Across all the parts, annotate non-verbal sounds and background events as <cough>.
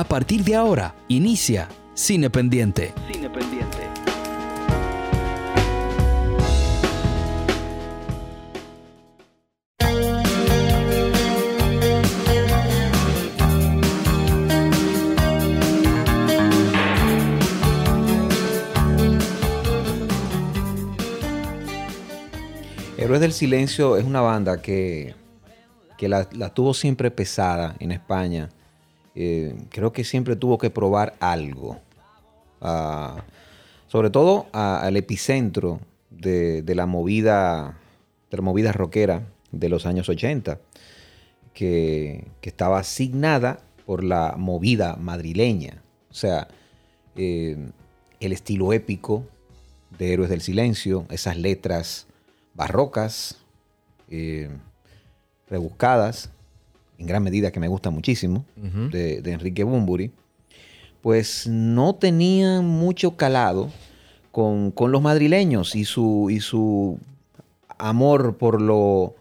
A partir de ahora, inicia Cine Pendiente. Cine Pendiente. Héroes del Silencio es una banda que, que la, la tuvo siempre pesada en España. Eh, creo que siempre tuvo que probar algo. Ah, sobre todo al epicentro de, la movida de la movida rockera de los años 80, que, que estaba asignada por la movida madrileña. O sea, eh, el estilo épico de Héroes del Silencio, esas letras barrocas, eh, rebuscadas, en gran medida que me gusta muchísimo, de, de Enrique Bumburi, pues no tenían mucho calado con, con los madrileños y su, y su amor por lo,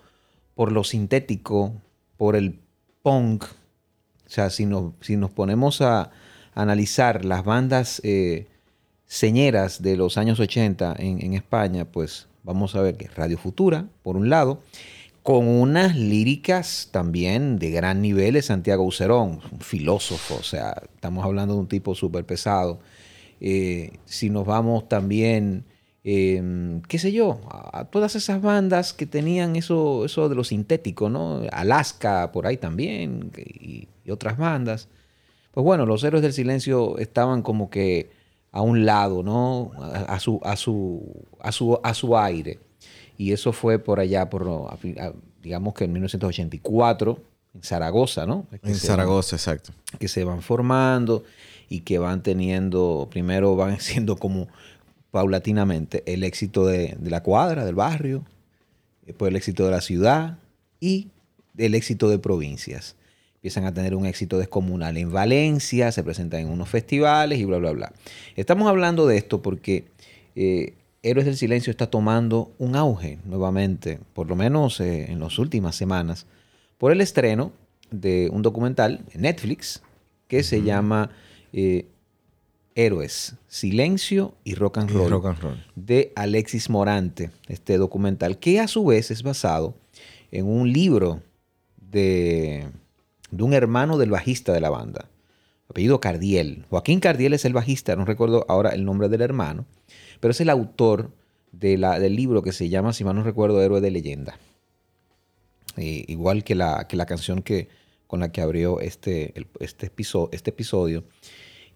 por lo sintético, por el punk. O sea, si nos, si nos ponemos a analizar las bandas eh, señeras de los años 80 en, en España, pues vamos a ver que Radio Futura, por un lado, con unas líricas también de gran nivel de Santiago Ucerón, un filósofo, o sea, estamos hablando de un tipo súper pesado. Eh, si nos vamos también, eh, qué sé yo, a, todas esas bandas que tenían eso, eso de lo sintético, ¿no? Alaska, por ahí también, y, otras bandas. Pues bueno, los héroes del silencio estaban como que a un lado, ¿no? A su, a, su, a, su, a su aire. Y eso fue por allá, por, digamos que en 1984, en Zaragoza, ¿no? Que En Zaragoza, exacto. que se van formando y que van teniendo, primero van <laughs> siendo como paulatinamente el éxito de, de la cuadra, del barrio, después el éxito de la ciudad y el éxito de provincias. Empiezan a tener un éxito descomunal en Valencia, se presentan en unos festivales y bla, bla, bla. Estamos hablando de esto porque eh, Héroes del Silencio está tomando un auge nuevamente, por lo menos eh, en las últimas semanas, por el estreno de un documental en Netflix que se llama eh, Héroes, Silencio y Rock and Y Roll rock and roll. de Alexis Morante, este documental, que a su vez es basado en un libro de, de un hermano del bajista de la banda, apellido Cardiel. Joaquín Cardiel es el bajista, no recuerdo ahora el nombre del hermano, pero es el autor de la- del libro que se llama, si mal no recuerdo, Héroe de Leyenda. Igual que la, que la canción que, con la que abrió este, el- este, episodio, este episodio.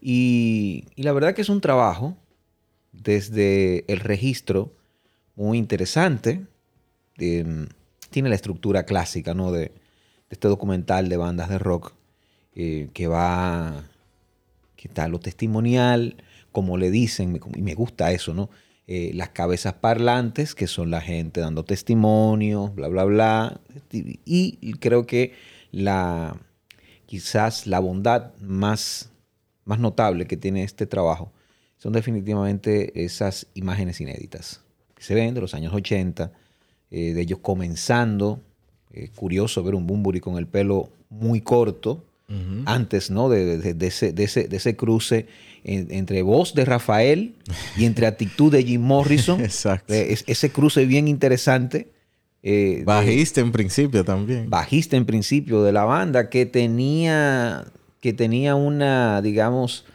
Y, la verdad que es un trabajo desde el registro muy interesante. eh, tiene la estructura clásica ¿no? de, de este documental de bandas de rock eh, que va, que está lo testimonial, como le dicen, y me gusta eso, ¿no? Eh, las cabezas parlantes, que son la gente dando testimonio, bla, bla, bla. Y, y creo que la, quizás la bondad más, más notable que tiene este trabajo son definitivamente esas imágenes inéditas que se ven de los años 80, eh, de ellos comenzando. Eh, curioso ver un Bumburi con el pelo muy corto, antes ¿no? de, de- de ese, de ese- de ese cruce en- entre voz de Rafael y entre actitud de Jim Morrison. <laughs> Exacto. Eh, es- ese cruce bien interesante. eh, Bajista en principio también. bajista en principio de la banda que tenía que tenía una digamos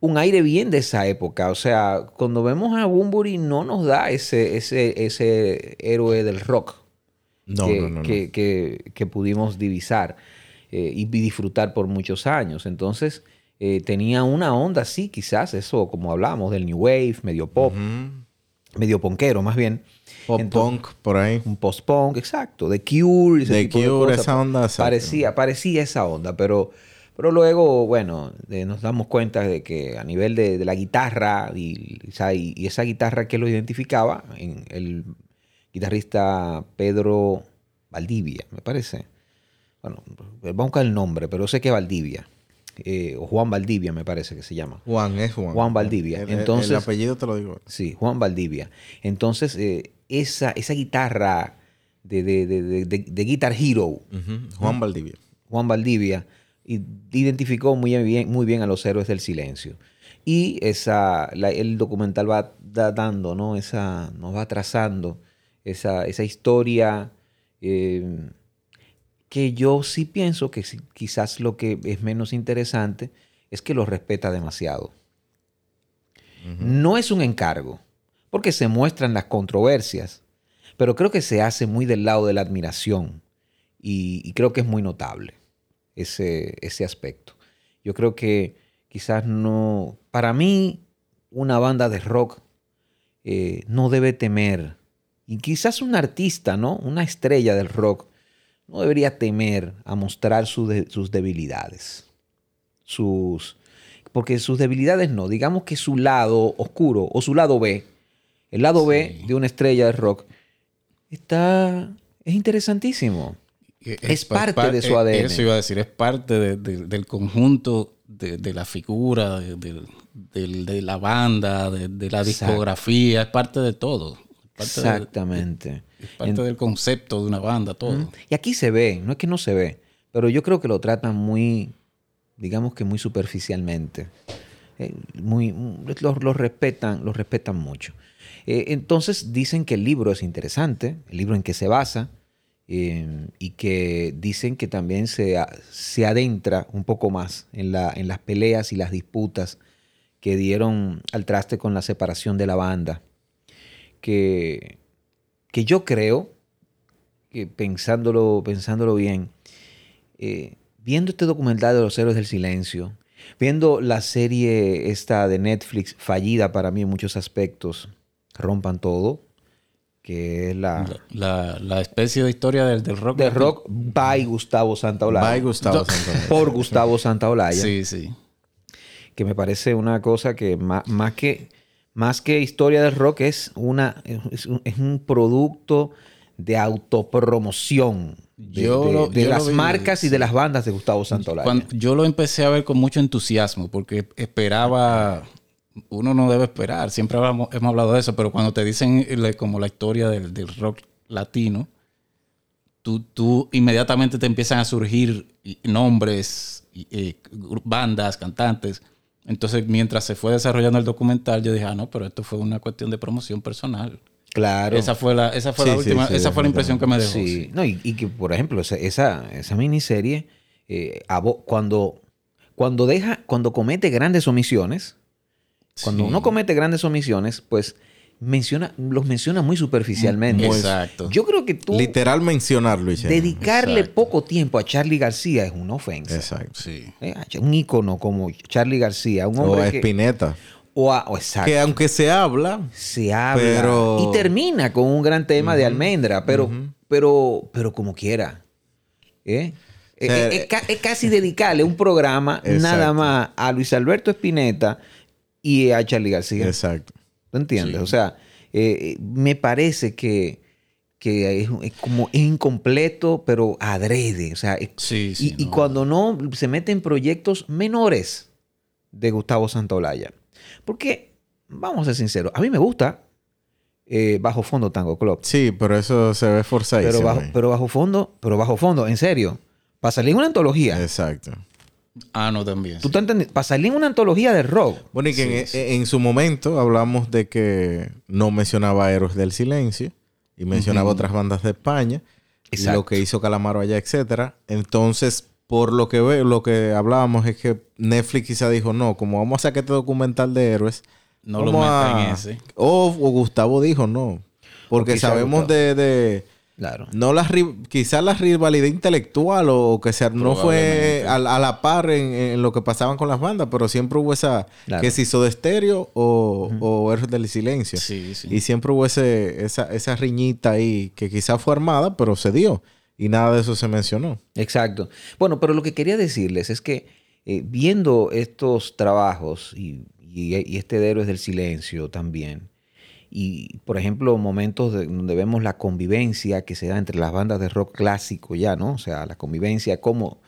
un aire bien de esa época o sea cuando vemos a Bumburi no nos da ese ese ese héroe del rock No, que, no, no, no. que- que- que pudimos divisar eh, y disfrutar por muchos años entonces eh, tenía una onda así quizás eso como hablábamos del new wave medio pop medio ponquero más bien Pop Entonces- punk por ahí. un post-punk, exacto, de Cure, ese The tipo de Cure, cosas. esa onda, exacto. Parecía, parecía esa onda, pero, pero luego, bueno, eh, nos damos cuenta de que a nivel de, de la guitarra y- y esa guitarra que lo identificaba, en el guitarrista Pedro Valdivia, me parece. Bueno, vamos a buscar el nombre, pero sé que es Valdivia. eh, o Juan Valdivia, me parece que se llama. Juan, es Juan. Juan Valdivia. El, Entonces- el apellido te lo digo. Sí, Juan Valdivia. Entonces, eh, esa, esa guitarra de, de, de, de- Guitar Hero. Juan Valdivia. Juan Valdivia, identificó muy bien, muy bien a los héroes del silencio. Y esa, la- el documental va da- dando, ¿no? Esa, nos va trazando esa, esa historia eh, que yo sí pienso que quizás lo que es menos interesante es que lo respeta demasiado. No es un encargo, porque se muestran las controversias, pero creo que se hace muy del lado de la admiración y, y creo que es muy notable ese, ese aspecto. Yo creo que quizás no, para mí, una banda de rock eh, no debe temer, y quizás un artista, ¿no? Una estrella del rock, no debería temer a mostrar su de- sus debilidades. Sus, porque sus debilidades no, digamos que su lado oscuro o su lado B, el lado B de una estrella de rock, está, es interesantísimo. Es pa- parte pa- de su eh, ADN. Eso iba a decir, es parte de- de- del conjunto de, de la figura, de, la banda, de, la discografía, es parte de todo. Parte, Exactamente. Es parte del concepto de una banda, todo. Y aquí se ve, no es que no se ve, pero yo creo que lo tratan muy, digamos que muy superficialmente. Eh, muy, lo, lo respetan, lo respetan mucho. Eh, entonces dicen que el libro es interesante, el libro en que se basa, eh, y que dicen que también se, se adentra un poco más en, la, en las peleas y las disputas que dieron al traste con la separación de la banda. Que, que yo creo que pensándolo, pensándolo bien, eh, viendo este documental de los héroes del silencio, viendo la serie esta de Netflix, fallida para mí en muchos aspectos, Rompan Todo, que es la, La, la especie de historia del, del rock. de rock by Gustavo Santaolalla. Bye, Gustavo No. Santaolalla. Por Gustavo Santaolalla. Sí, sí. que me parece una cosa que más, más que más que historia del rock es una es un, es un producto de autopromoción de, Yo de- lo- de yo lo las vi, marcas y de las bandas de Gustavo. Cuando- yo lo empecé a ver con mucho entusiasmo porque esperaba, uno no debe esperar, siempre hablamos- hemos hablado de eso, pero cuando te dicen como la historia del, del rock latino, tú, tú inmediatamente te empiezan a surgir nombres, eh, bandas, cantantes. Entonces, mientras se fue desarrollando el documental, yo dije, ah, no, pero esto fue una cuestión de promoción personal. claro. Esa fue la, esa fue la Sí, última, sí, esa fue la impresión que me dejó. Sí, no, y, y que, por ejemplo, esa, esa, esa miniserie, eh, cuando, cuando deja, cuando comete grandes omisiones, cuando uno comete grandes omisiones, pues menciona, los menciona muy superficialmente. Exacto. Yo creo que tú Literal mencionarlo, hicieron. dedicarle Exacto. poco tiempo a Charlie García es una ofensa. Exacto. Sí. Eh, Un ícono como Charlie García, un O hombre a que, Spinetta. o a- o exacto, Que aunque se habla, se habla pero- y termina con un gran tema de almendra, pero, pero, pero como quiera. ¿eh? Eh, sea, eh, es, ca- es casi dedicarle un programa nada más a Luis Alberto Spinetta y a Charlie García. exacto. ¿Tú entiendes? Sí. O sea, eh, me parece que, que es, es como incompleto, pero adrede. O sea, es- Sí, sí, y, cuando no se mete en proyectos menores de Gustavo Santaolalla. Porque, vamos a ser sinceros, a mí me gusta eh, Bajo Fondo Tango Club. Sí, pero eso se ve forzadísimo. Pero bajo, pero bajo fondo, pero bajo fondo, en serio. Para salir en una antología. Exacto. Ah, no, también. ¿Tú te entiendes? Para salir en una antología de rock. Bueno, y que Sí, en, sí. en su momento hablamos de que no mencionaba Héroes del Silencio y mencionaba otras bandas de España y lo que hizo Calamaro allá, etcétera. Entonces, por lo que ve, lo que hablábamos es que Netflix quizá dijo, no, como vamos a sacar este documental de héroes, No lo vamos metan a- en ese. O, o Gustavo dijo, no. Porque sabemos de- Claro. no la ri- quizás la rivalidad intelectual o que sea, no fue a, a la par en, en lo que pasaban con las bandas, pero siempre hubo esa Claro. que se hizo de estéreo o, o Héroes del Silencio. Sí, sí. Y siempre hubo ese, esa, esa riñita ahí que quizás fue armada, pero se dio. Y nada de eso se mencionó. Exacto. Bueno, pero lo que quería decirles es que eh, viendo estos trabajos y, y- y este de Héroes del Silencio también, y por ejemplo momentos de- donde vemos la convivencia que se da entre las bandas de rock clásico ya, ¿no? O sea, la convivencia como,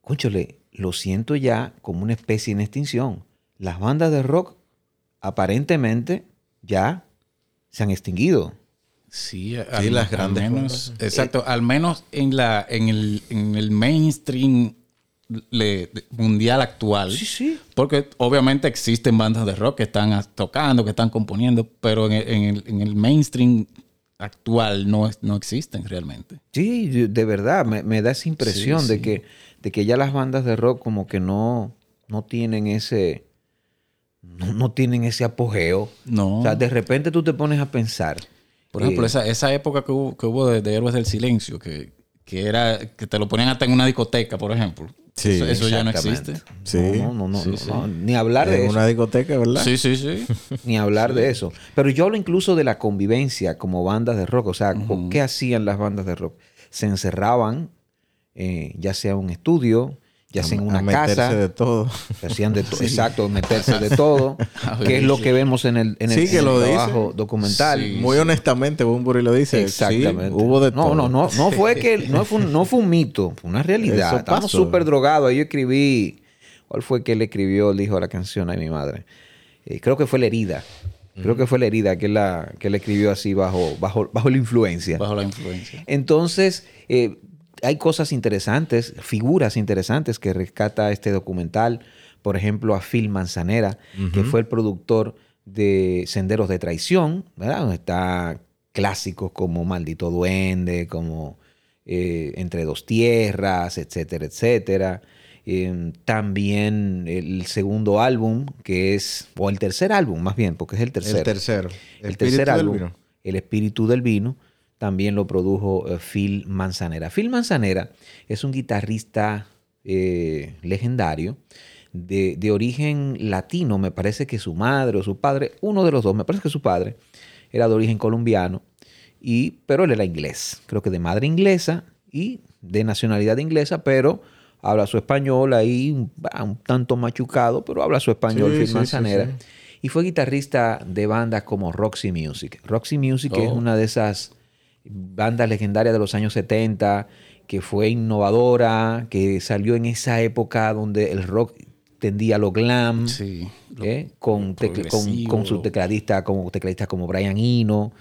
cónchale, lo siento ya como una especie en extinción. Las bandas de rock aparentemente ya se han extinguido. Sí, Sí, las grandes menos, bandas. exacto, al menos en la en el, en el mainstream le- mundial actual. Sí, sí. Porque obviamente existen bandas de rock que están tocando, que están componiendo, pero en el, en el- en el mainstream actual no, es- no existen realmente. Sí, de verdad, me, me da esa impresión Sí, de. Que, de que ya las bandas de rock como que no, no tienen ese... No, no tienen ese apogeo. No. O sea, de repente tú te pones a pensar. Por ejemplo, eh, esa, esa época que hubo, que hubo de, de Héroes del Silencio, que, que era que te lo ponían hasta en una discoteca, por ejemplo. Sí, eso, eso ya no existe. Sí. No, no, no, Sí, no, sí. no, ni hablar de En eso. una discoteca, ¿verdad? Sí, sí, sí. <laughs> Ni hablar de eso. Pero yo hablo incluso de la convivencia como bandas de rock. O sea, co- ¿qué hacían las bandas de rock? Se encerraban, eh, ya sea un estudio, ya sea en A una meterse casa. de todo. <laughs> Hacían de todo. Exacto, meterse de todo. A <laughs> que es lo que vemos en el, en el, Sí, que en el lo dice. trabajo documental. Sí. Muy honestamente, Bunbury lo dice. Exactamente. Hubo de no, todo. no, no, no fue <laughs> que no fue un, no fue un mito, fue una realidad. Estamos súper drogados. Yo escribí, ¿cuál fue que él escribió, el hijo de la canción a mi madre? Eh, creo que fue la herida. Creo que fue la herida que la, que él escribió así bajo, bajo, bajo la influencia. Bajo la influencia. Entonces, eh, hay cosas interesantes, figuras interesantes que rescata este documental. Por ejemplo, a Phil Manzanera, que fue el productor de Senderos de Traición, ¿verdad? Donde está clásicos como Maldito Duende, como eh, Entre Dos Tierras, etcétera, etcétera. Eh, también el segundo álbum, que es, o el tercer álbum más bien, porque es el tercero. El tercero. El Espíritu tercer álbum, vino. El Espíritu del Vino, también lo produjo eh, Phil Manzanera. Phil Manzanera es un guitarrista eh, legendario de, de origen latino. Me parece que su madre o su padre, uno de los dos, me parece que su padre era de origen colombiano, y, pero él era inglés. Creo que de madre inglesa y de nacionalidad inglesa, pero habla su español ahí un, un tanto machucado, pero habla su español Sí, Phil sí, Manzanera. sí. Y fue guitarrista de bandas como Roxy Music. Roxy Music es Oh. una de esas bandas legendarias de los años 70 que fue innovadora, que salió en esa época donde el rock tendía a lo glam, Sí. Lo- ¿eh? con, lo con, con su tecladista como tecladista como Brian Eno,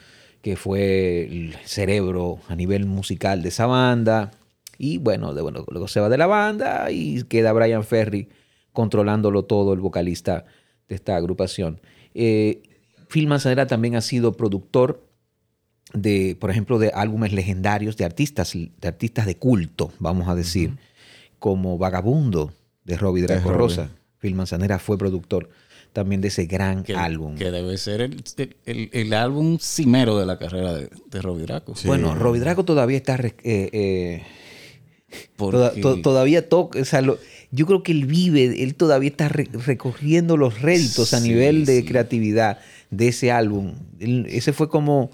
que fue el cerebro a nivel musical de esa banda. Y bueno, de, bueno, luego se va de la banda y queda Brian Ferry controlándolo todo, el vocalista de esta agrupación. Eh, Phil Manzanera también ha sido productor de, por ejemplo, de álbumes legendarios de artistas, de artistas de culto, vamos a decir, como Vagabundo de Robbie Draco. Rosa. Phil Manzanera fue productor también de ese gran que, álbum. que debe ser el, el- el álbum cimero de la carrera de, de Robbie Draco. Sí. Bueno, Robbie Draco todavía está eh, eh, Porque- toda- to- todavía toca, o sea, lo- yo creo que él vive, él todavía está re- recorriendo los réditos a nivel de sí. creatividad de ese álbum. Ese fue como,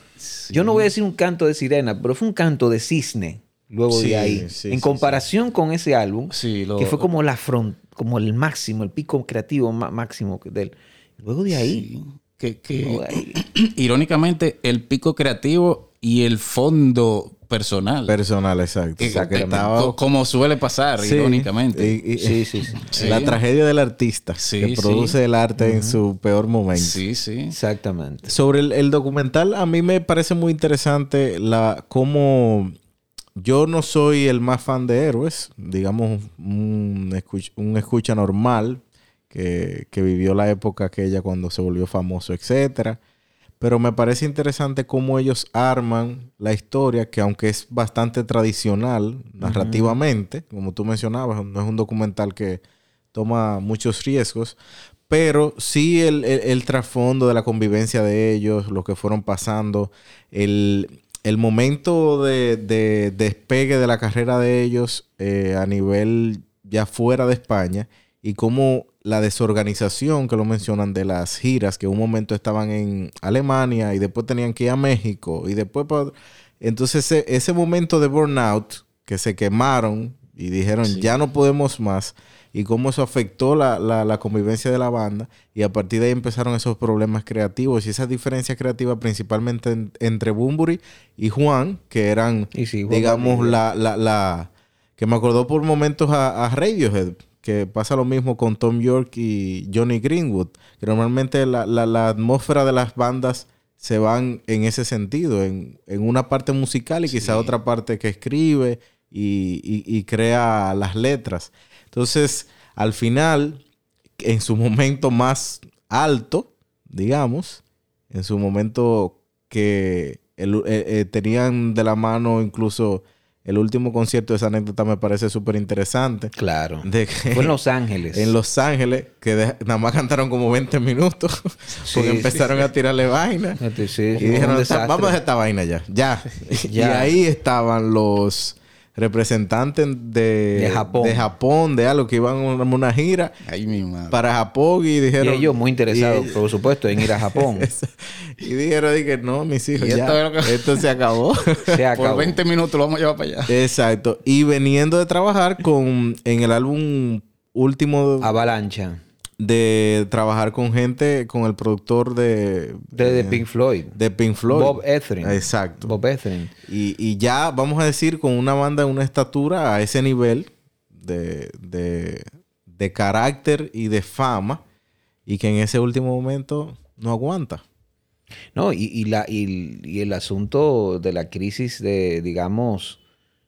yo no voy a decir un canto de sirena, pero fue un canto de cisne luego Sí, de ahí. sí, en comparación con ese álbum, Sí, lo- que fue como la front, como el máximo, el pico creativo má- máximo de él. Luego de ahí, que- luego de ahí, <clears throat> irónicamente, el pico creativo y el fondo personal. Personal, exacto. Que- estaba- como suele pasar, Sí, irónicamente. y- y- sí, sí. <laughs> La tragedia del artista Sí, que sí. produce el arte en su peor momento. Sí, sí. exactamente. Sobre el, el documental, a mí me parece muy interesante la cómo yo no soy el más fan de héroes, digamos un escucha, un escucha normal que, que vivió la época aquella cuando se volvió famoso, etcétera. Pero me parece interesante cómo ellos arman la historia, que aunque es bastante tradicional narrativamente, como tú mencionabas, no es un documental que toma muchos riesgos, pero sí el, el- el trasfondo de la convivencia de ellos, lo que fueron pasando, el, el momento de, de despegue de la carrera de ellos eh, a nivel ya fuera de España y cómo la desorganización que lo mencionan de las giras, que un momento estaban en Alemania y después tenían que ir a México y después... pa- Entonces ese, ese momento de burnout, que se quemaron y dijeron ya no podemos más, y cómo eso afectó la, la- la convivencia de la banda, y a partir de ahí empezaron esos problemas creativos y esas diferencias creativas principalmente en- entre Bumburi y Juan, que eran, sí, Juan digamos, la, la, la- que me acordó por momentos a, a Radiohead, que pasa lo mismo con Tom York y Johnny Greenwood, que normalmente la, la- la atmósfera de las bandas se van en ese sentido, en, en una parte musical y quizá otra parte que escribe y, y- y crea las letras. Entonces, al final, en su momento más alto, digamos, en su momento que el- eh, eh, tenían de la mano incluso el último concierto, esa anécdota me parece súper interesante. Claro. De que Fue en Los Ángeles. <laughs> en Los Ángeles, que de- nada más cantaron como 20 minutos, porque Sí, empezaron a tirarle vaina. Sí, Y dijeron, vamos a dejar esta vaina ya, ya. <laughs> Y ahí estaban los representantes de, De Japón. de Japón, de algo que iban a una, gira Ahí mi madre. para Japón y Y dijeron... ellos muy interesados, y- por supuesto, en ir a <laughs> Japón. y dijeron, dije, no, mis hijos, Y ya, esto es lo que- esto se acabó. <laughs> Se acabó. Por 20 minutos lo vamos a llevar para allá. Exacto. Y veniendo de trabajar con en el álbum último Avalancha. De trabajar con gente, con el productor de, De, de Pink Floyd. de Pink Floyd. Bob Etherin. Exacto. Bob Etherin. Y, y ya, vamos a decir, con una banda de una estatura a ese nivel de, de, de carácter y de fama, y que en ese último momento no aguanta. No, y, y la, y, y el asunto de la crisis de, digamos,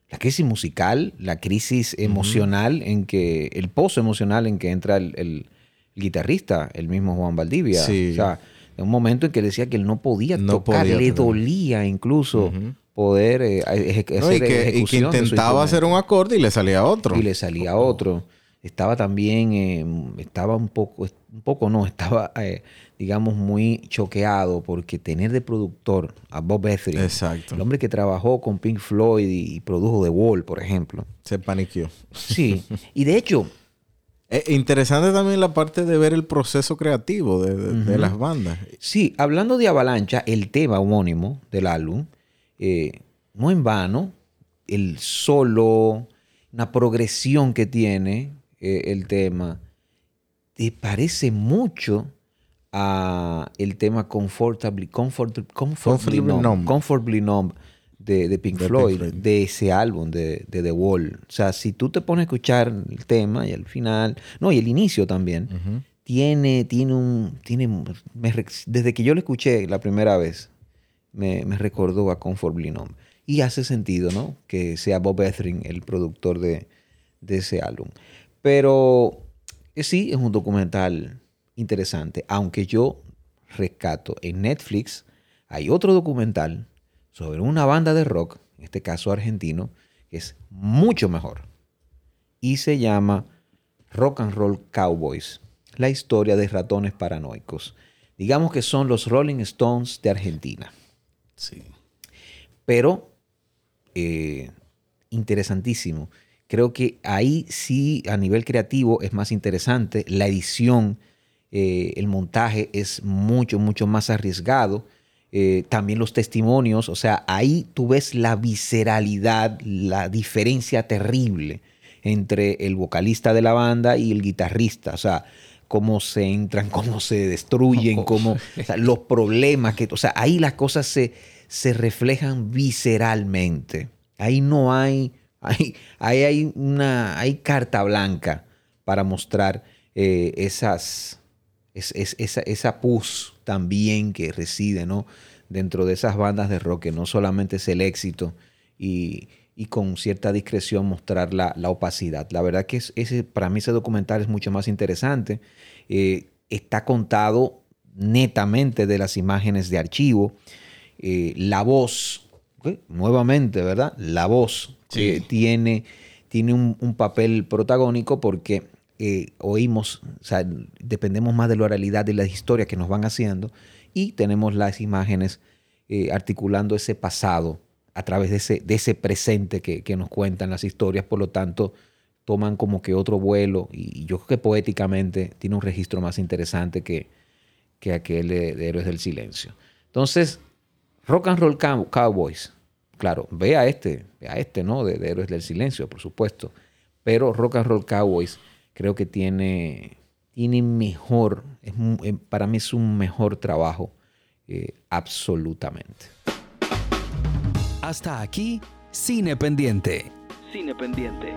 la crisis musical, la crisis emocional en que, el pozo emocional en que entra el, el guitarrista, el mismo Juan Valdivia. Sí. O sea, en un momento en que decía que él no podía No tocar, podía le dolía incluso poder eh, eje- ¿no? Y, que, y que intentaba hacer un acorde y le salía otro. y le salía otro. Estaba también, eh, estaba un poco, un poco no, estaba, eh, digamos, muy choqueado porque tener de productor a Bob Etheridge, Exacto. el hombre que trabajó con Pink Floyd y, y produjo The Wall, por ejemplo. Se paniqueó. Sí, <laughs> y de hecho, Eh, interesante también la parte de ver el proceso creativo de, de- de las bandas. sí, hablando de Avalancha, el tema homónimo del álbum, eh, no en vano, el solo, una progresión que tiene eh, el tema, te parece mucho a el tema Comfortably, Comfort- Comfortably, Comfortably Numb, Numb. Comfortably Numb de, de Pink, Floyd, de ese álbum de, de The Wall. O sea, si tú te pones a escuchar el tema y al final, no, y el inicio también, tiene, tiene un, tiene, me desde que yo lo escuché la primera vez, me, me recordó a Comfortably Numb. Y hace sentido, ¿no? Que sea Bob Etheridge el productor de, de ese álbum. Pero eh, sí, es un documental interesante. Aunque yo rescato en Netflix, hay otro documental sobre una banda de rock, en este caso argentino, que es mucho mejor. Y se llama Rock and Roll Cowboys, la historia de ratones paranoicos. Digamos que son los Rolling Stones de Argentina. Sí. Pero, eh, interesantísimo. Creo que ahí sí, a nivel creativo, es más interesante. La edición, eh, el montaje es mucho, mucho más arriesgado. Eh, también los testimonios, o sea, ahí tú ves la visceralidad, la diferencia terrible entre el vocalista de la banda y el guitarrista. O sea, cómo se entran, <laughs> cómo se destruyen, cómo, o sea, los problemas que, o sea, ahí las cosas se, se reflejan visceralmente. Ahí no hay, <laughs> ahí, ahí hay una, hay carta blanca para mostrar eh, esas, es- es- esa, esa pus también que reside, ¿no? Dentro de esas bandas de rock, que no solamente es el éxito y, y con cierta discreción mostrar la, la opacidad. La verdad que es, ese, para mí ese documental es mucho más interesante. Eh, está contado netamente de las imágenes de archivo. Eh, la voz, nuevamente, ¿verdad? La voz Sí. que tiene, tiene un, un papel protagónico porque eh, oímos, o sea, dependemos más de la oralidad y las historias que nos van haciendo y tenemos las imágenes eh, articulando ese pasado a través de ese, de ese presente que, que nos cuentan las historias, por lo tanto toman como que otro vuelo y, yo creo que poéticamente tiene un registro más interesante que, que aquel de, de Héroes del Silencio. Entonces, Rock and Roll Cow- Cowboys, claro, ve a este, ve a este, ¿no? De, de Héroes del Silencio, por supuesto, pero Rock and Roll Cowboys creo que tiene, tiene mejor, es eh, para mí es un mejor trabajo, eh, absolutamente. Hasta aquí, Cine Pendiente. Cine Pendiente.